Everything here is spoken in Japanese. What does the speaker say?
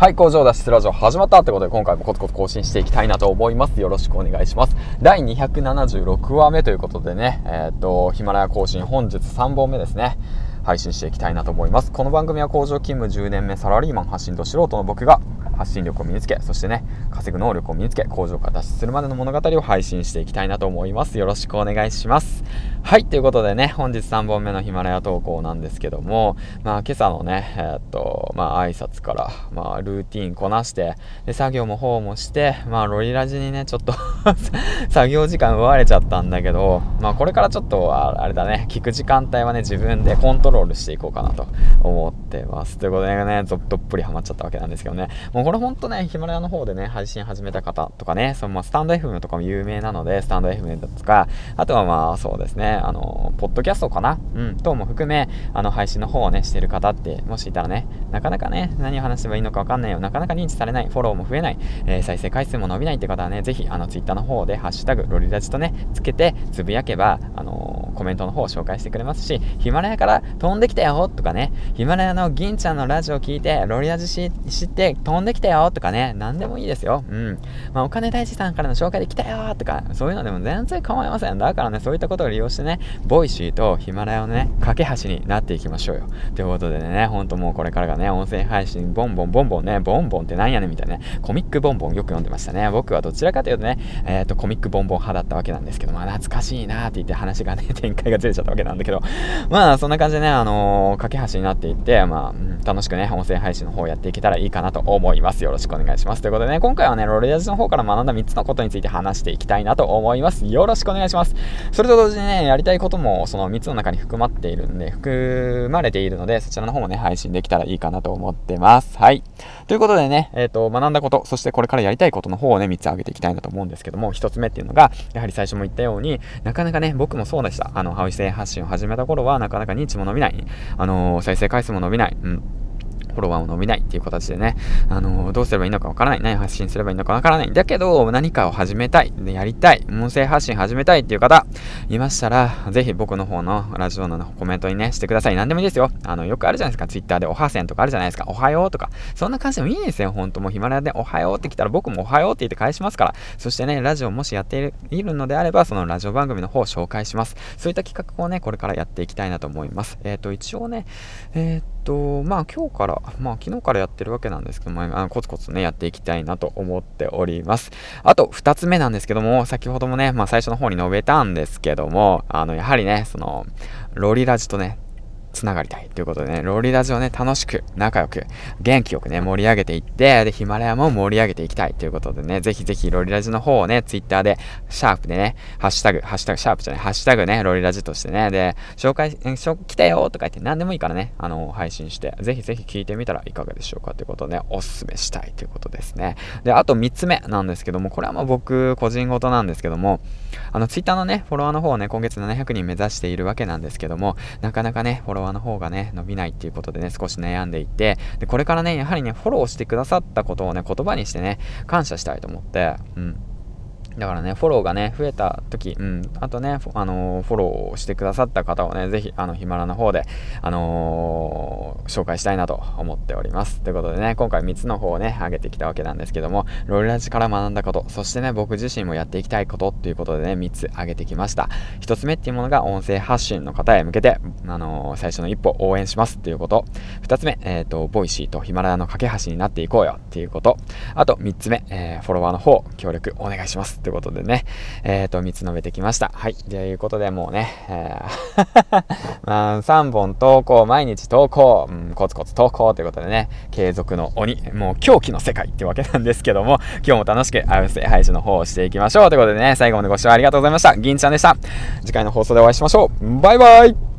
はい、工場脱出ラジオ始まったってことで今回もコツコツ更新していきたいなと思います。よろしくお願いします。第276話目ということでね、えー、っと、ヒマラヤ更新本日3本目ですね。配信していきたいなと思います。この番組は工場勤務10年目サラリーマン発信と素人の僕が発信力を身につけ、そしてね、稼ぐ能力を身につけ、工場から脱出するまでの物語を配信していきたいなと思います。よろしくお願いします。はい、ということでね、本日3本目のヒマラヤ投稿なんですけども、まあ今朝のね、えー、っと、まあ挨拶から、まあルーティンこなして、で、作業も方もして、まあロリラジにね、ちょっと 作業時間奪われちゃったんだけど、まあこれからちょっと、あれだね、聞く時間帯はね、自分でコントロールしていこうかなと思ってます。ということでね、どっぷりハマっちゃったわけなんですけどね、もうこれほんとね、ヒマラヤの方でね、配信始めた方とかね、そのまあスタンド FM とかも有名なので、スタンド FM だとか、あとはまあそうですね、あの、ポッドキャストかな？うん、等も含め、あの、配信の方をね、してる方って、もしいたらね、なかなかね、何を話せばいいのかわかんないよ、なかなか認知されない、フォローも増えない、えー、再生回数も伸びないって方はね、ぜひ、あの、ツイッターの方で、ハッシュタグ、ロリラジとね、つけて、つぶやけば、あのー、コメントの方を紹介してくれますし、ヒマラヤから飛んできたよとかね、ヒマラヤの銀ちゃんのラジオを聞いて、ロリラジ知って飛んできたよとかね、何でもいいですよ。うん。まあ、お金大事さんからの紹介で来たよとか、そういうのでも全然構いません。だからね、そういったことを利用してね、ボイシーとヒマラヤのね、架け橋になっていきましょうよ。ということでね、ほんともうこれからがね、音声配信、ボンボンボンボンね、ボンボンってなんやねみたいなね、コミックボンボンよく読んでましたね。僕はどちらかというとね、えっ、ー、と、コミックボンボン派だったわけなんですけど、まあ、懐かしいなーって言って話がね、展開がずれちゃったわけなんだけど、まあ、そんな感じでね、あのー、架け橋になっていって、まあ、楽しくね、音声配信の方をやっていけたらいいかなと思います。よろしくお願いします。ということでね、今回はね、ロレアジの方から学んだ3つのことについて話していきたいなと思います。よろしくお願いします。それと同時にね、やりたいこともその3つの中に含まっているんで、含まれているので、そちらの方もね、配信できたらいいかなと思ってます。はい。ということでね、えっ、ー、と、学んだこと、そしてこれからやりたいことの方をね、3つ挙げていきたいなと思うんですけども、1つ目っていうのが、やはり最初も言ったように、なかなかね、僕もそうでした。あの、ハウス性発信を始めた頃は、なかなか認知も伸びない。あのー、再生回数も伸びない。うん。フォロワーを伸びないっていう形でね、あのー、どうすればいいのかわからない。何発信すればいいのかわからない。だけど、何かを始めたい。で、やりたい。音声発信始めたいっていう方、いましたら、ぜひ僕の方のラジオのコメントにね、してください。何でもいいですよ。あの、よくあるじゃないですか。ツイッターでおはせんとかあるじゃないですか。おはようとか。そんな感じでもいいですよ。ほんともうヒマラヤでおはようって来たら僕もおはようって言って返しますから。そしてね、ラジオもしやっているいるのであれば、そのラジオ番組の方を紹介します。そういった企画をね、これからやっていきたいなと思います。えっ、ー、と、一応ね、えっ、ー、と、とまあ今日から、まあ昨日からやってるわけなんですけども、あのコツコツね、やっていきたいなと思っております。あと、2つ目なんですけども、先ほどもね、まあ最初の方に述べたんですけども、あの、やはりね、その、ロリラジとね、つながりたいということでね、ロリラジをね、楽しく、仲良く、元気よくね、盛り上げていって、で、ヒマラヤも盛り上げていきたいということでね、ぜひぜひロリラジの方をね、ツイッターで、シャープでね、ハッシュタグ、ハッシュタグ、シャープじゃない、ハッシュタグね、ロリラジとしてね、で、紹介、来たよとか言って何でもいいからね、あの、配信して、ぜひぜひ聞いてみたらいかがでしょうかということで、ね、おすすめしたいということですね。で、あと3つ目なんですけども、これはまあ僕、個人事なんですけども、あの、ツイッターのね、フォロワーの方をね、今月700人目指しているわけなんですけども、なかなかね、フォロワーの方がね、伸びないっていうことでね、少し悩んでいて、で、これからね、やはりね、フォローしてくださったことをね、言葉にしてね、感謝したいと思って、うん。だからね、フォローがね、増えた時、うん、あとね、あのー、フォローしてくださった方をね、ぜひ、あの、ヒマラの方で、あのー、紹介したいなと思っております。ということでね、今回3つの方をね、上げてきたわけなんですけども、ロリラジから学んだこと、そしてね、僕自身もやっていきたいことっていうことでね、3つ上げてきました。1つ目っていうものが、音声発信の方へ向けて、あのー、最初の一歩応援しますっていうこと。2つ目、えっ、と、ボイシーとヒマラヤの架け橋になっていこうよっていうこと。あと、3つ目、えフォロワーの方、協力お願いします。ということでね、えっ、ー、と、3つ述べてきました。はい。ということで、もうね、えー まあ、3本投稿、毎日投稿、うん、コツコツ投稿ということでね、継続の鬼、もう狂気の世界ってわけなんですけども、今日も楽しく、合わせ配信の方をしていきましょう。ということでね、最後までご視聴ありがとうございました。銀ちゃんでした。次回の放送でお会いしましょう。バイバイ